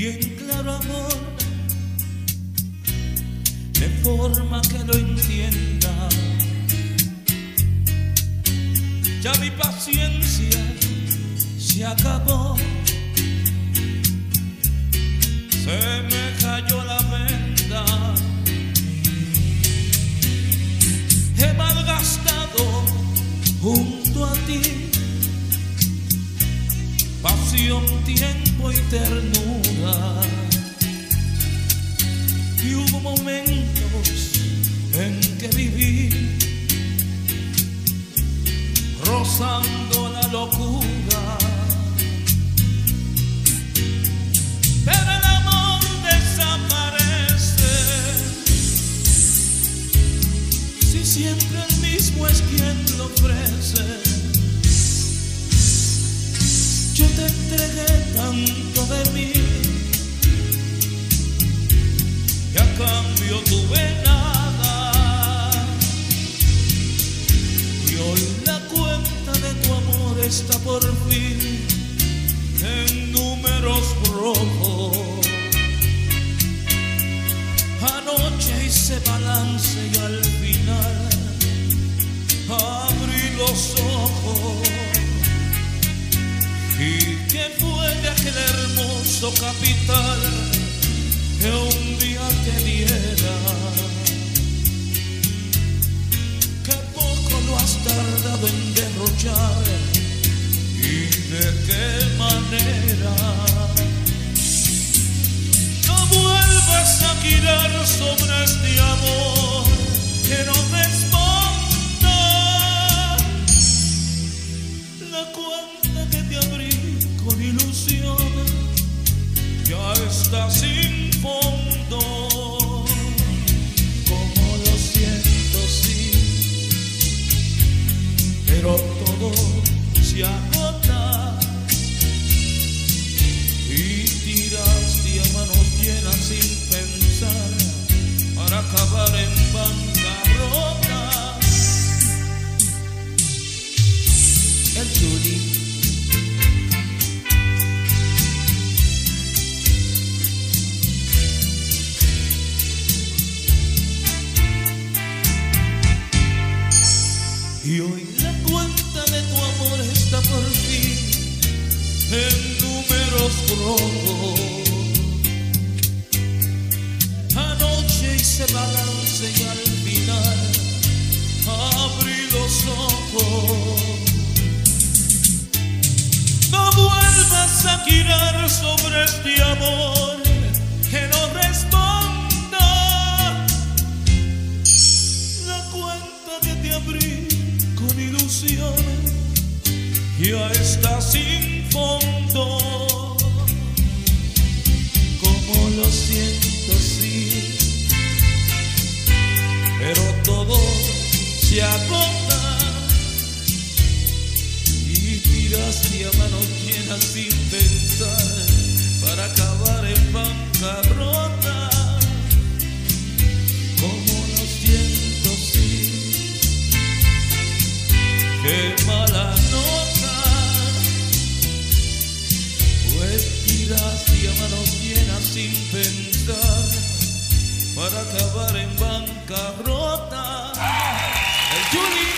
bien claro amor, de forma que pasión, tiempo y ternura. Y hubo momentos en que viví rozando la locura. Pero el amor desaparece si siempre el mismo es quien lo ofrece. Te entregué tanto de mí y a cambio tuve nada. Y hoy la cuenta de tu amor está capital que un día te diera? Que poco lo has tardado en derrochar y de qué manera. No vuelvas a girar sobre ya está sin fondo. Como lo siento, sí, pero todo se agota Y hoy la cuenta de tu amor está por fin en números rojos. Anoche hice balance y al final abrí los ojos. No vuelvas a girar sobre este amor ya está sin fondo. Como lo siento, sí, pero todo se agota y tiraste a manos llenas sin pensar para acabar en bancarrota. Sin pensar para acabar en bancarrota. El Juli.